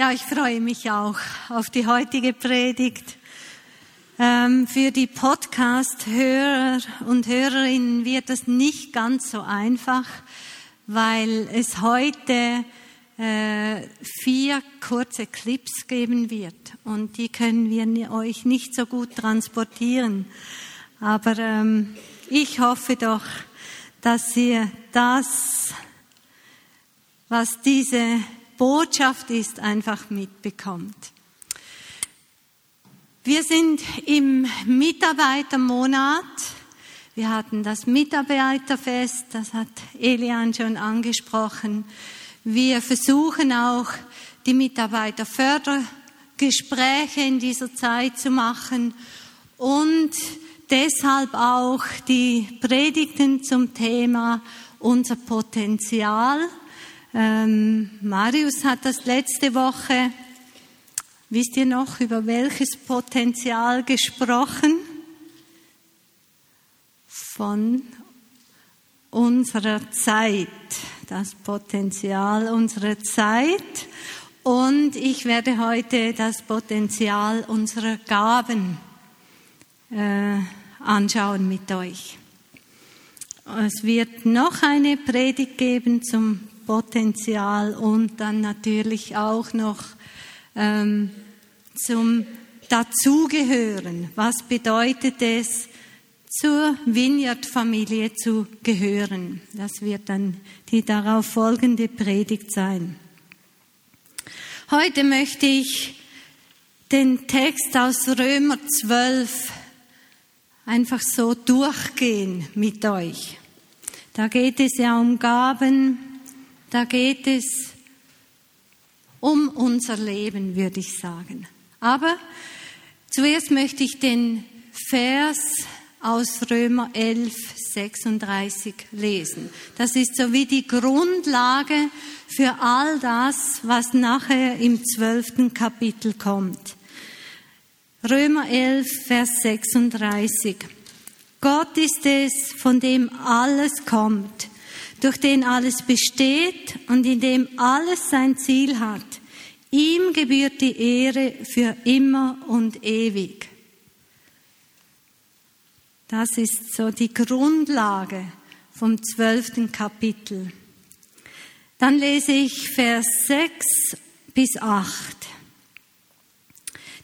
Ja, ich freue mich auch auf die heutige Predigt. Ähm, für die Podcast-Hörer und Hörerinnen wird es nicht ganz so einfach, weil es heute äh, vier kurze Clips geben wird und die können wir euch nicht so gut transportieren. Aber ähm, ich hoffe doch, dass ihr das, was diese Botschaft ist, einfach mitbekommt. Wir sind im Mitarbeitermonat. Wir hatten das Mitarbeiterfest, das hat Elian schon angesprochen. Wir versuchen auch, die Mitarbeiterfördergespräche in dieser Zeit zu machen und deshalb auch die Predigten zum Thema unser Potenzial. Ähm, Marius hat das letzte Woche Wisst ihr noch, über welches Potenzial gesprochen? Von unserer Zeit, das Potenzial unserer Zeit. Und ich werde heute das Potenzial unserer Gaben äh, anschauen mit euch. Es wird noch eine Predigt geben zum Potenzial und dann natürlich auch noch ähm, zum Dazugehören. Was bedeutet es, zur Vineyard-Familie zu gehören? Das wird dann die darauf folgende Predigt sein. Heute möchte ich den Text aus Römer 12 einfach so durchgehen mit euch. Da geht es ja um Gaben, da geht es um unser Leben, würde ich sagen. Aber zuerst möchte ich den Vers aus Römer 11, 36 lesen. Das ist so wie die Grundlage für all das, was nachher im zwölften Kapitel kommt. Römer 11, Vers 36. Gott ist es, von dem alles kommt durch den alles besteht und in dem alles sein Ziel hat. Ihm gebührt die Ehre für immer und ewig. Das ist so die Grundlage vom zwölften Kapitel. Dann lese ich Vers 6 bis 8.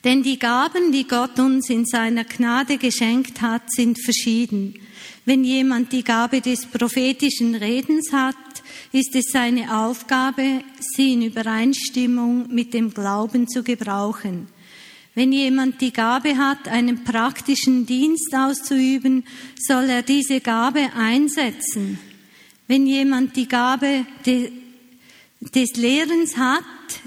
Denn die Gaben, die Gott uns in seiner Gnade geschenkt hat, sind verschieden. Wenn jemand die Gabe des prophetischen Redens hat, ist es seine Aufgabe, sie in Übereinstimmung mit dem Glauben zu gebrauchen. Wenn jemand die Gabe hat, einen praktischen Dienst auszuüben, soll er diese Gabe einsetzen. Wenn jemand die Gabe des Lehrens hat,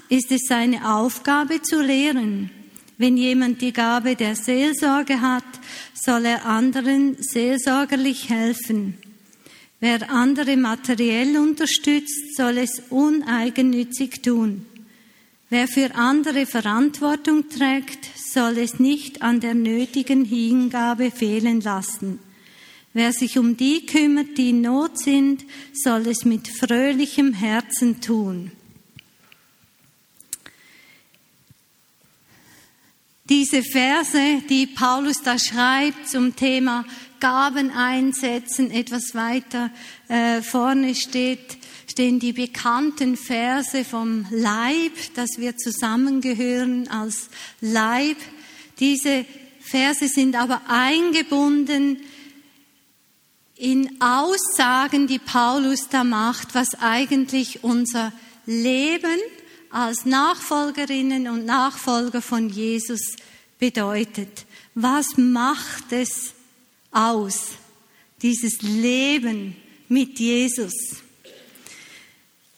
ist es seine Aufgabe zu lehren. Wenn jemand die Gabe der Seelsorge hat, soll er anderen seelsorgerlich helfen. Wer andere materiell unterstützt, soll es uneigennützig tun. Wer für andere Verantwortung trägt, soll es nicht an der nötigen Hingabe fehlen lassen. Wer sich um die kümmert, die in Not sind, soll es mit fröhlichem Herzen tun. Diese Verse, die Paulus da schreibt zum Thema Gaben einsetzen, etwas weiter äh, vorne steht, stehen die bekannten Verse vom Leib, dass wir zusammengehören als Leib. Diese Verse sind aber eingebunden in Aussagen, die Paulus da macht, was eigentlich unser Leben als Nachfolgerinnen und Nachfolger von Jesus bedeutet. Was macht es aus, dieses Leben mit Jesus?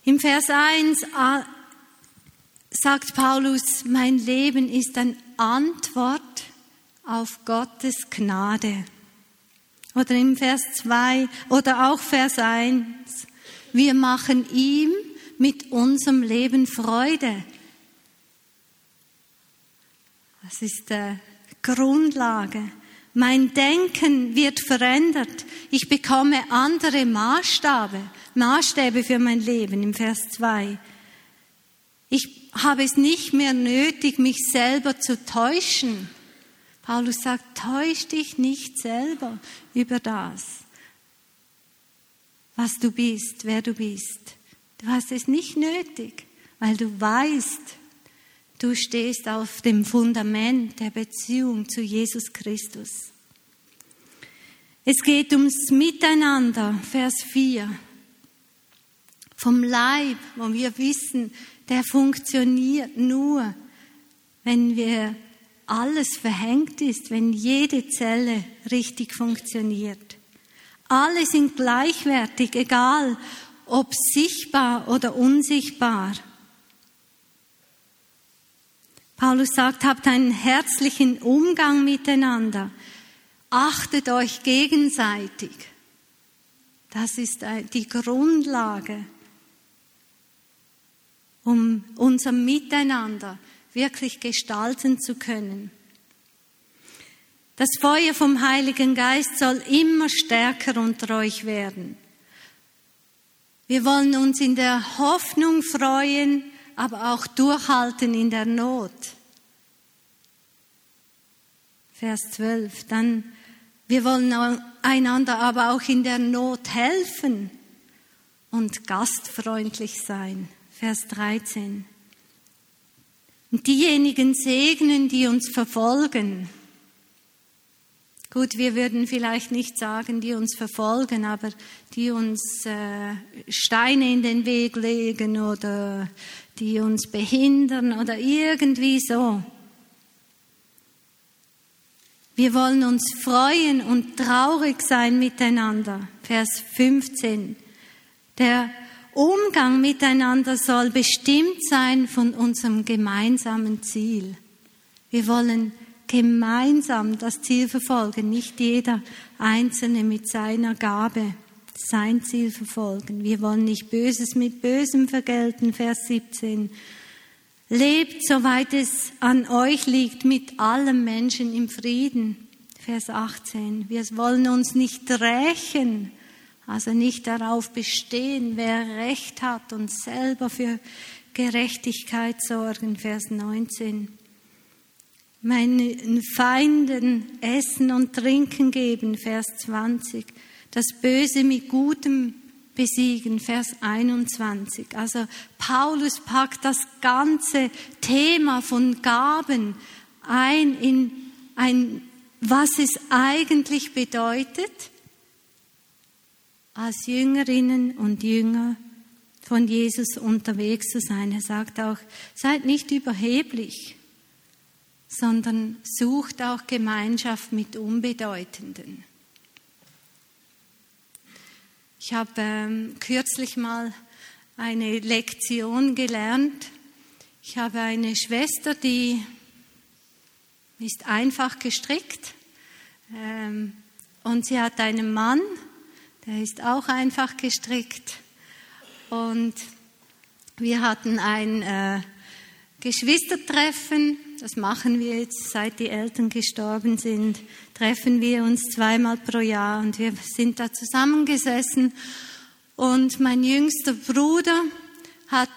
Im Vers 1 äh, sagt Paulus, mein Leben ist eine Antwort auf Gottes Gnade. Oder im Vers 2 oder auch Vers 1, wir machen ihm mit unserem Leben Freude. Das ist die Grundlage. Mein Denken wird verändert. Ich bekomme andere Maßstabe, Maßstäbe für mein Leben im Vers 2. Ich habe es nicht mehr nötig, mich selber zu täuschen. Paulus sagt, täusch dich nicht selber über das, was du bist, wer du bist. Du hast es nicht nötig, weil du weißt, du stehst auf dem Fundament der Beziehung zu Jesus Christus. Es geht ums Miteinander, Vers 4. Vom Leib, wo wir wissen, der funktioniert nur, wenn wir alles verhängt ist, wenn jede Zelle richtig funktioniert. Alle sind gleichwertig, egal ob sichtbar oder unsichtbar. Paulus sagt, habt einen herzlichen Umgang miteinander. Achtet euch gegenseitig. Das ist die Grundlage, um unser Miteinander wirklich gestalten zu können. Das Feuer vom Heiligen Geist soll immer stärker unter euch werden. Wir wollen uns in der Hoffnung freuen, aber auch durchhalten in der Not. Vers 12. Dann, wir wollen einander aber auch in der Not helfen und gastfreundlich sein. Vers 13. Und diejenigen segnen, die uns verfolgen. Gut, wir würden vielleicht nicht sagen, die uns verfolgen, aber die uns äh, Steine in den Weg legen oder die uns behindern oder irgendwie so. Wir wollen uns freuen und traurig sein miteinander. Vers 15. Der Umgang miteinander soll bestimmt sein von unserem gemeinsamen Ziel. Wir wollen gemeinsam das Ziel verfolgen, nicht jeder Einzelne mit seiner Gabe sein Ziel verfolgen. Wir wollen nicht Böses mit Bösem vergelten, Vers 17. Lebt, soweit es an euch liegt, mit allen Menschen im Frieden, Vers 18. Wir wollen uns nicht rächen, also nicht darauf bestehen, wer Recht hat und selber für Gerechtigkeit sorgen, Vers 19. Meinen Feinden Essen und Trinken geben, Vers 20. Das Böse mit Gutem besiegen, Vers 21. Also Paulus packt das ganze Thema von Gaben ein in ein, was es eigentlich bedeutet, als Jüngerinnen und Jünger von Jesus unterwegs zu sein. Er sagt auch, seid nicht überheblich, sondern sucht auch Gemeinschaft mit Unbedeutenden. Ich habe ähm, kürzlich mal eine Lektion gelernt. Ich habe eine Schwester, die ist einfach gestrickt ähm, und sie hat einen Mann, der ist auch einfach gestrickt. Und wir hatten ein äh, Geschwistertreffen. Das machen wir jetzt, seit die Eltern gestorben sind. Treffen wir uns zweimal pro Jahr und wir sind da zusammengesessen. Und mein jüngster Bruder hat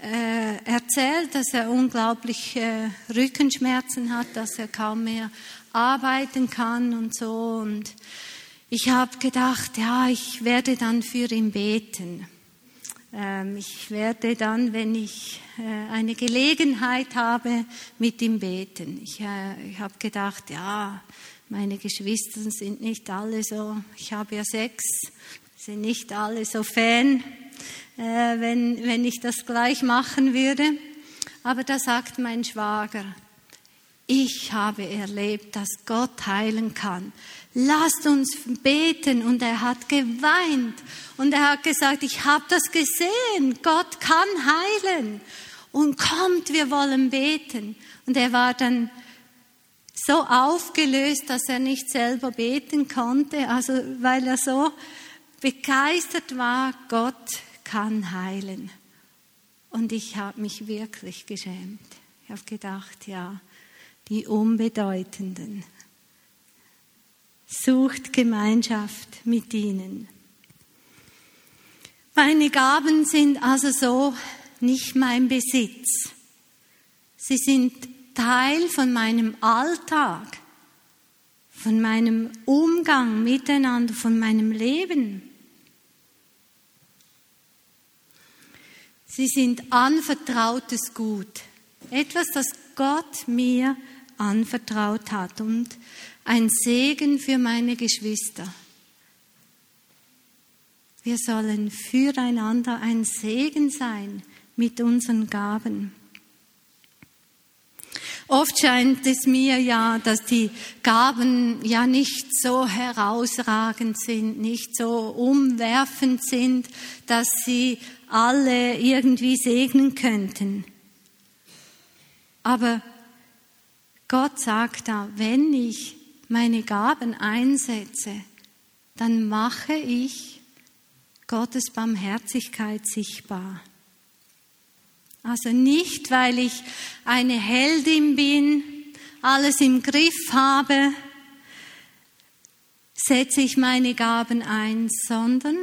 äh, erzählt, dass er unglaublich äh, Rückenschmerzen hat, dass er kaum mehr arbeiten kann und so. Und ich habe gedacht, ja, ich werde dann für ihn beten. Ähm, ich werde dann, wenn ich äh, eine Gelegenheit habe, mit ihm beten. Ich, äh, ich habe gedacht, ja, meine Geschwister sind nicht alle so, ich habe ja sechs, sind nicht alle so Fan, äh, wenn, wenn ich das gleich machen würde. Aber da sagt mein Schwager, ich habe erlebt, dass Gott heilen kann lasst uns beten. Und er hat geweint und er hat gesagt, ich habe das gesehen, Gott kann heilen. Und kommt, wir wollen beten. Und er war dann so aufgelöst, dass er nicht selber beten konnte, also weil er so begeistert war, Gott kann heilen. Und ich habe mich wirklich geschämt. Ich habe gedacht, ja, die Unbedeutenden sucht Gemeinschaft mit ihnen. Meine Gaben sind also so nicht mein Besitz. Sie sind Teil von meinem Alltag, von meinem Umgang miteinander, von meinem Leben. Sie sind anvertrautes Gut, etwas, das Gott mir anvertraut hat und ein Segen für meine Geschwister. Wir sollen füreinander ein Segen sein mit unseren Gaben. Oft scheint es mir ja, dass die Gaben ja nicht so herausragend sind, nicht so umwerfend sind, dass sie alle irgendwie segnen könnten. Aber Gott sagt da, wenn ich meine Gaben einsetze, dann mache ich Gottes Barmherzigkeit sichtbar. Also nicht, weil ich eine Heldin bin, alles im Griff habe, setze ich meine Gaben ein, sondern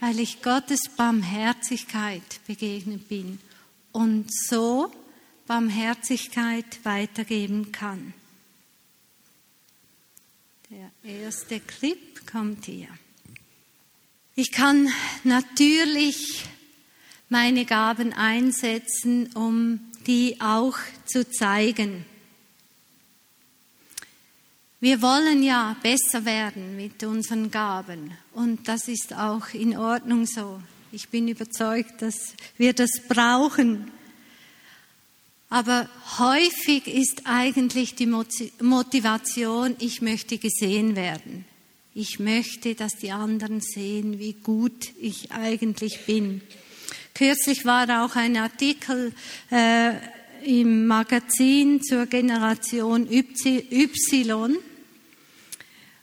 weil ich Gottes Barmherzigkeit begegnet bin und so Barmherzigkeit weitergeben kann. Der erste Clip kommt hier. Ich kann natürlich meine Gaben einsetzen, um die auch zu zeigen. Wir wollen ja besser werden mit unseren Gaben und das ist auch in Ordnung so. Ich bin überzeugt, dass wir das brauchen. Aber häufig ist eigentlich die Motivation, ich möchte gesehen werden. Ich möchte, dass die anderen sehen, wie gut ich eigentlich bin. Kürzlich war auch ein Artikel äh, im Magazin zur Generation Y.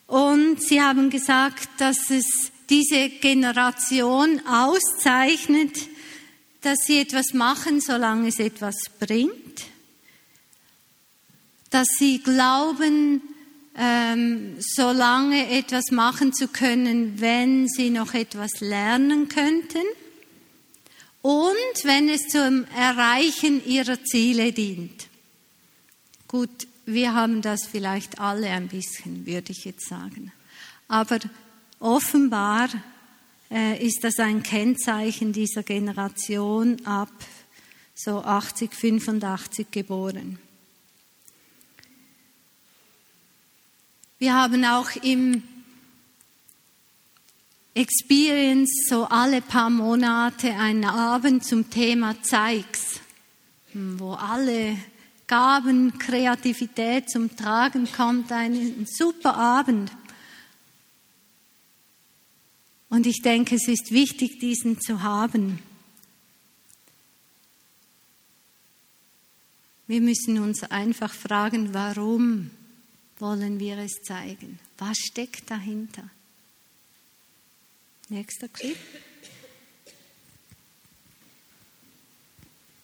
Und sie haben gesagt, dass es diese Generation auszeichnet, dass sie etwas machen, solange es etwas bringt, dass sie glauben, ähm, solange etwas machen zu können, wenn sie noch etwas lernen könnten und wenn es zum Erreichen ihrer Ziele dient. Gut, wir haben das vielleicht alle ein bisschen, würde ich jetzt sagen. Aber offenbar ist das ein Kennzeichen dieser Generation ab so 80, 85 geboren. Wir haben auch im Experience so alle paar Monate einen Abend zum Thema Zeigs, wo alle Gaben, Kreativität zum Tragen kommt. Ein super Abend. Und ich denke, es ist wichtig, diesen zu haben. Wir müssen uns einfach fragen, warum wollen wir es zeigen? Was steckt dahinter? Nächster Clip.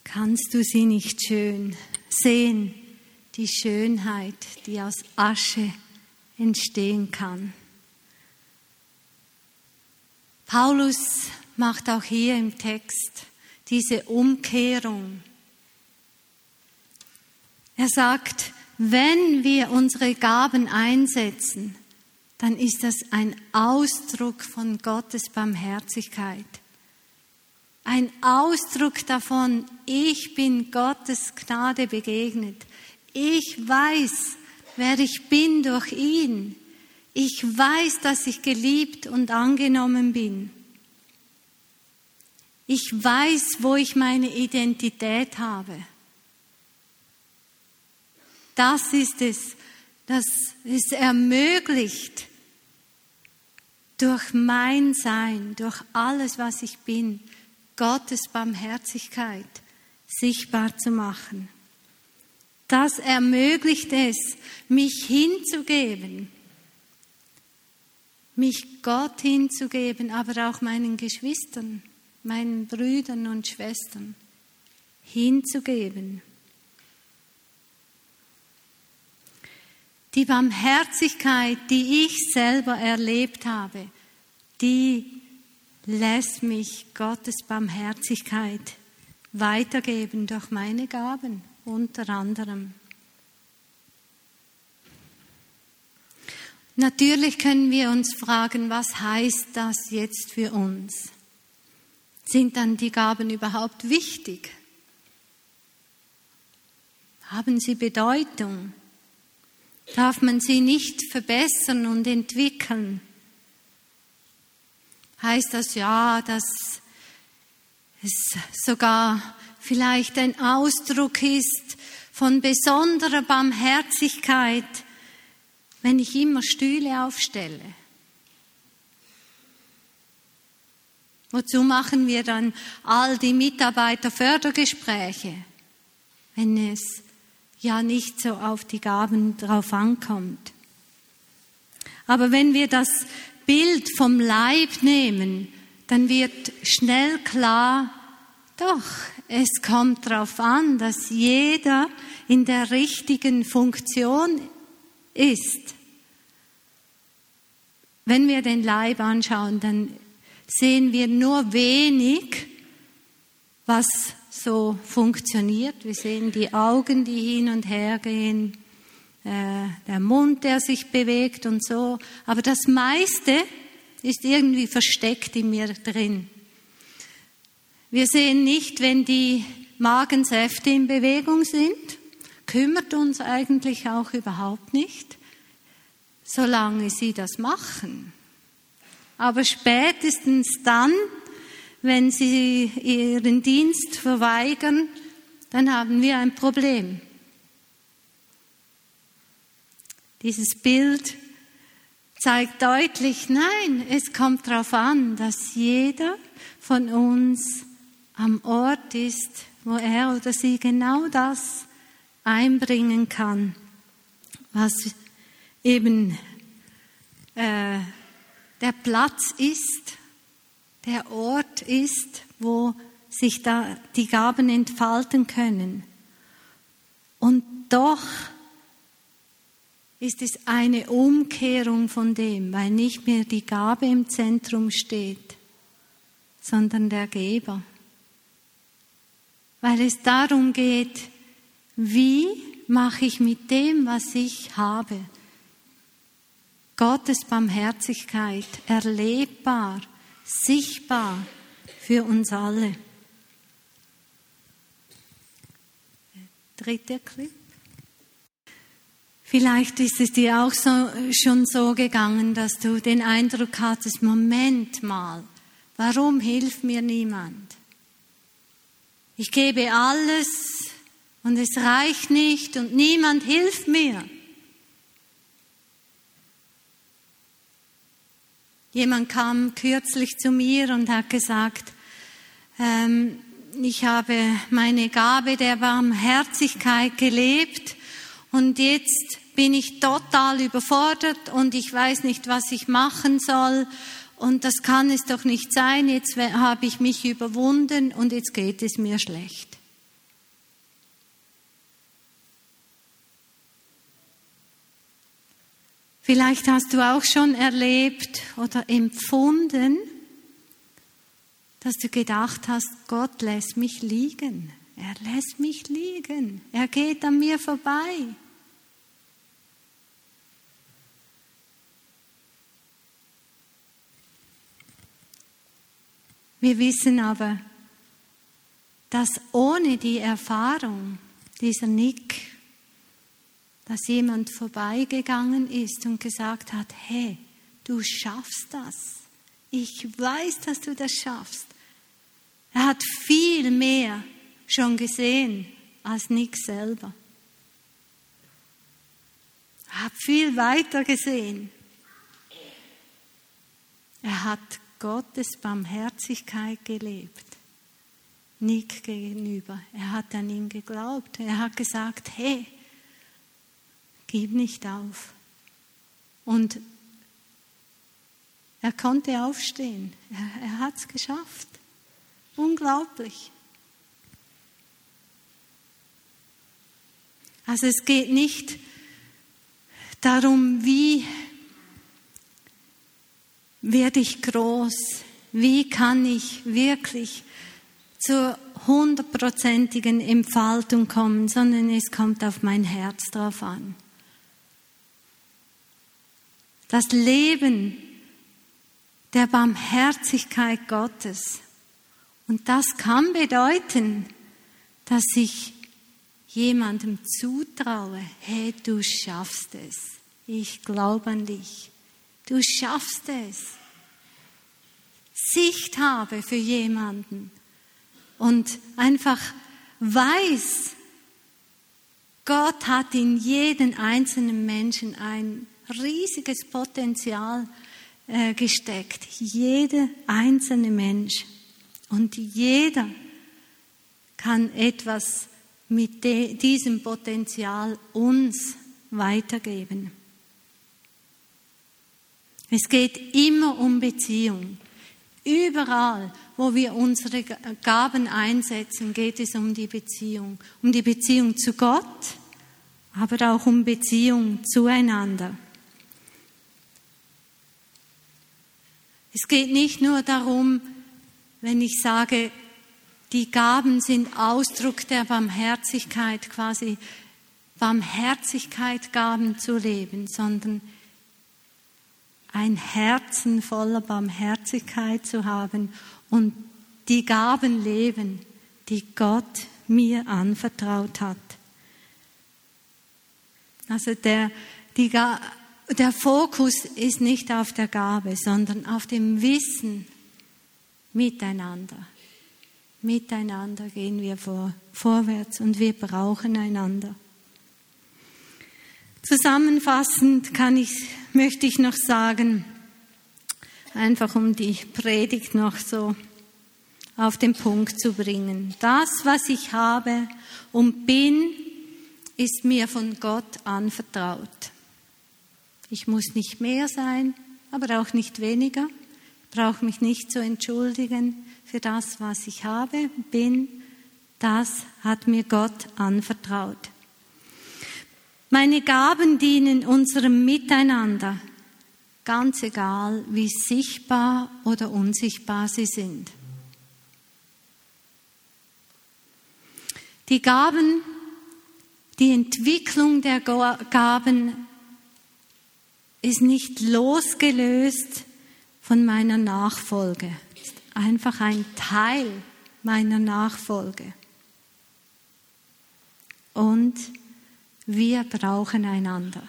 Kannst du sie nicht schön sehen, die Schönheit, die aus Asche entstehen kann? Paulus macht auch hier im Text diese Umkehrung. Er sagt, wenn wir unsere Gaben einsetzen, dann ist das ein Ausdruck von Gottes Barmherzigkeit. Ein Ausdruck davon, ich bin Gottes Gnade begegnet. Ich weiß, wer ich bin durch ihn. Ich weiß, dass ich geliebt und angenommen bin. Ich weiß, wo ich meine Identität habe. Das ist es, das es ermöglicht, durch mein Sein, durch alles, was ich bin, Gottes Barmherzigkeit sichtbar zu machen. Das ermöglicht es, mich hinzugeben, mich Gott hinzugeben, aber auch meinen Geschwistern, meinen Brüdern und Schwestern hinzugeben. Die Barmherzigkeit, die ich selber erlebt habe, die lässt mich Gottes Barmherzigkeit weitergeben durch meine Gaben, unter anderem. Natürlich können wir uns fragen, was heißt das jetzt für uns? Sind dann die Gaben überhaupt wichtig? Haben sie Bedeutung? Darf man sie nicht verbessern und entwickeln? Heißt das ja, dass es sogar vielleicht ein Ausdruck ist von besonderer Barmherzigkeit, wenn ich immer Stühle aufstelle? Wozu machen wir dann all die Mitarbeiterfördergespräche, wenn es ja nicht so auf die Gaben drauf ankommt? Aber wenn wir das Bild vom Leib nehmen, dann wird schnell klar, doch, es kommt darauf an, dass jeder in der richtigen Funktion ist. Wenn wir den Leib anschauen, dann sehen wir nur wenig, was so funktioniert. Wir sehen die Augen, die hin und her gehen, äh, der Mund, der sich bewegt und so. Aber das meiste ist irgendwie versteckt in mir drin. Wir sehen nicht, wenn die Magensäfte in Bewegung sind, kümmert uns eigentlich auch überhaupt nicht, solange sie das machen. Aber spätestens dann, wenn sie ihren Dienst verweigern, dann haben wir ein Problem. Dieses Bild zeigt deutlich, nein, es kommt darauf an, dass jeder von uns am Ort ist, wo er oder sie genau das einbringen kann, was eben äh, der Platz ist, der Ort ist, wo sich da die Gaben entfalten können. Und doch ist es eine Umkehrung von dem, weil nicht mehr die Gabe im Zentrum steht, sondern der Geber. Weil es darum geht, wie mache ich mit dem, was ich habe, Gottes Barmherzigkeit erlebbar, sichtbar für uns alle. Dritter Clip. Vielleicht ist es dir auch so, schon so gegangen, dass du den Eindruck hattest, Moment mal, warum hilft mir niemand? Ich gebe alles und es reicht nicht und niemand hilft mir. Jemand kam kürzlich zu mir und hat gesagt, ähm, ich habe meine Gabe der Barmherzigkeit gelebt und jetzt bin ich total überfordert und ich weiß nicht, was ich machen soll. Und das kann es doch nicht sein. Jetzt habe ich mich überwunden und jetzt geht es mir schlecht. Vielleicht hast du auch schon erlebt oder empfunden, dass du gedacht hast, Gott lässt mich liegen. Er lässt mich liegen. Er geht an mir vorbei. Wir wissen aber, dass ohne die Erfahrung dieser Nick, dass jemand vorbeigegangen ist und gesagt hat, hey, du schaffst das. Ich weiß, dass du das schaffst. Er hat viel mehr schon gesehen als Nick selber. Er hat viel weiter gesehen. Er hat Gottes Barmherzigkeit gelebt. Nick gegenüber. Er hat an ihn geglaubt. Er hat gesagt, hey, gib nicht auf. Und er konnte aufstehen. Er, er hat es geschafft. Unglaublich. Also es geht nicht darum, wie werde ich groß? Wie kann ich wirklich zur hundertprozentigen Entfaltung kommen, sondern es kommt auf mein Herz drauf an. Das Leben der Barmherzigkeit Gottes. Und das kann bedeuten, dass ich jemandem zutraue, hey, du schaffst es. Ich glaube an dich. Du schaffst es. Sicht habe für jemanden und einfach weiß, Gott hat in jeden einzelnen Menschen ein riesiges Potenzial äh, gesteckt. Jeder einzelne Mensch. Und jeder kann etwas mit diesem Potenzial uns weitergeben. Es geht immer um Beziehung. Überall, wo wir unsere Gaben einsetzen, geht es um die Beziehung. Um die Beziehung zu Gott, aber auch um Beziehung zueinander. Es geht nicht nur darum, wenn ich sage, die Gaben sind Ausdruck der Barmherzigkeit, quasi Barmherzigkeit Gaben zu leben, sondern ein Herzen voller Barmherzigkeit zu haben und die Gaben leben, die Gott mir anvertraut hat. Also der, die, der Fokus ist nicht auf der Gabe, sondern auf dem Wissen miteinander. Miteinander gehen wir vor, vorwärts und wir brauchen einander. Zusammenfassend kann ich, möchte ich noch sagen, einfach um die Predigt noch so auf den Punkt zu bringen. Das, was ich habe und bin, ist mir von Gott anvertraut. Ich muss nicht mehr sein, aber auch nicht weniger. Ich brauche mich nicht zu entschuldigen für das, was ich habe, bin. Das hat mir Gott anvertraut. Meine Gaben dienen unserem Miteinander, ganz egal, wie sichtbar oder unsichtbar sie sind. Die Gaben, die Entwicklung der Gaben ist nicht losgelöst von meiner Nachfolge, ist einfach ein Teil meiner Nachfolge. Und wir brauchen einander.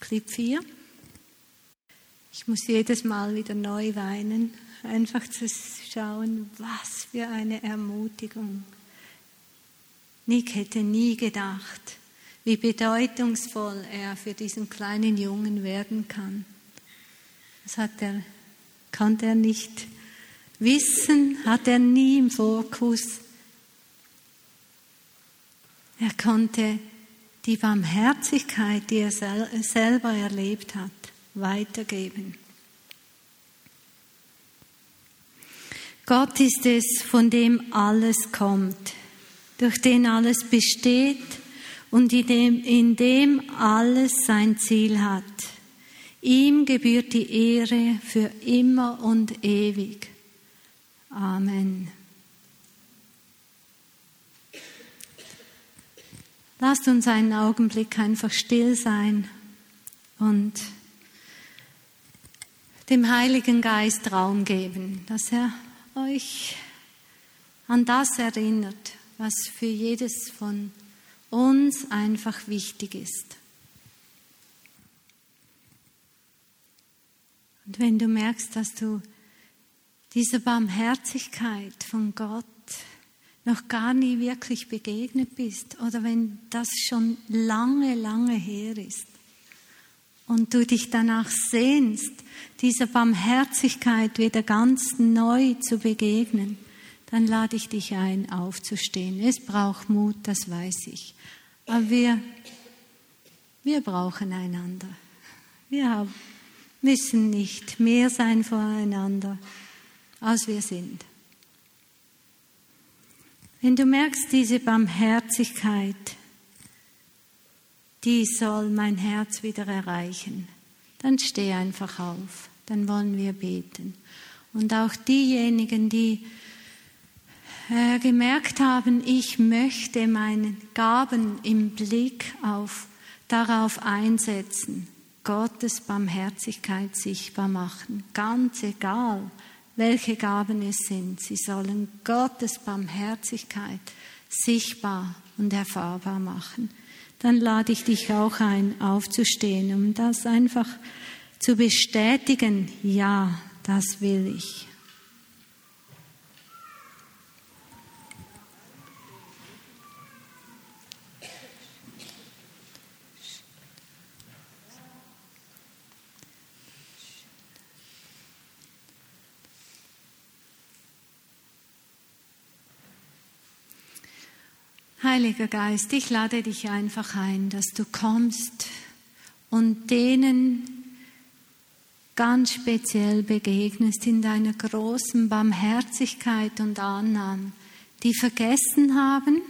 Clip 4. Ich muss jedes Mal wieder neu weinen, einfach zu schauen, was für eine Ermutigung. Nick hätte nie gedacht, wie bedeutungsvoll er für diesen kleinen Jungen werden kann. Das hat er, konnte er nicht wissen, hat er nie im Fokus. Er konnte die Barmherzigkeit, die er selber erlebt hat, weitergeben. Gott ist es, von dem alles kommt durch den alles besteht und in dem, in dem alles sein Ziel hat. Ihm gebührt die Ehre für immer und ewig. Amen. Lasst uns einen Augenblick einfach still sein und dem Heiligen Geist Raum geben, dass er euch an das erinnert, was für jedes von uns einfach wichtig ist. Und wenn du merkst, dass du dieser Barmherzigkeit von Gott noch gar nie wirklich begegnet bist oder wenn das schon lange, lange her ist und du dich danach sehnst, dieser Barmherzigkeit wieder ganz neu zu begegnen, dann lade ich dich ein, aufzustehen. Es braucht Mut, das weiß ich. Aber wir, wir brauchen einander. Wir müssen nicht mehr sein voreinander, als wir sind. Wenn du merkst, diese Barmherzigkeit, die soll mein Herz wieder erreichen, dann steh einfach auf. dann wollen wir beten. Und auch diejenigen, die äh, gemerkt haben, ich möchte meine Gaben im Blick auf, darauf einsetzen, Gottes Barmherzigkeit sichtbar machen. Ganz egal, welche Gaben es sind, sie sollen Gottes Barmherzigkeit sichtbar und erfahrbar machen. Dann lade ich dich auch ein, aufzustehen, um das einfach zu bestätigen. Ja, das will ich. Heiliger Geist, ich lade dich einfach ein, dass du kommst und denen ganz speziell begegnest in deiner großen Barmherzigkeit und Annahme, die vergessen haben,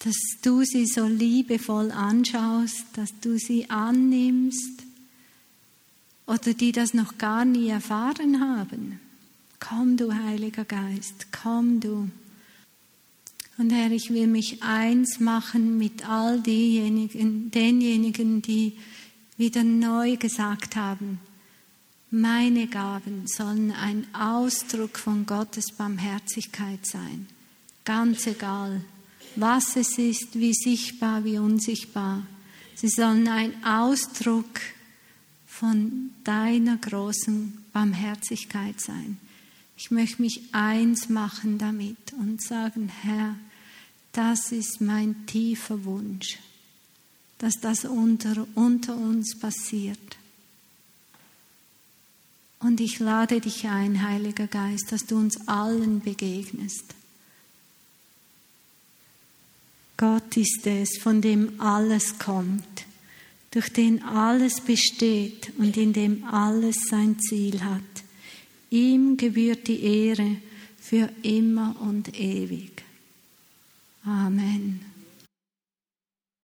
dass du sie so liebevoll anschaust, dass du sie annimmst oder die das noch gar nie erfahren haben. Komm du, Heiliger Geist, komm du. Und Herr, ich will mich eins machen mit all diejenigen, denjenigen, die wieder neu gesagt haben, meine Gaben sollen ein Ausdruck von Gottes Barmherzigkeit sein. Ganz egal, was es ist, wie sichtbar, wie unsichtbar. Sie sollen ein Ausdruck von deiner großen Barmherzigkeit sein. Ich möchte mich eins machen damit und sagen, Herr, das ist mein tiefer Wunsch, dass das unter, unter uns passiert. Und ich lade dich ein, Heiliger Geist, dass du uns allen begegnest. Gott ist es, von dem alles kommt, durch den alles besteht und in dem alles sein Ziel hat. Ihm gebührt die Ehre für immer und ewig. Amen.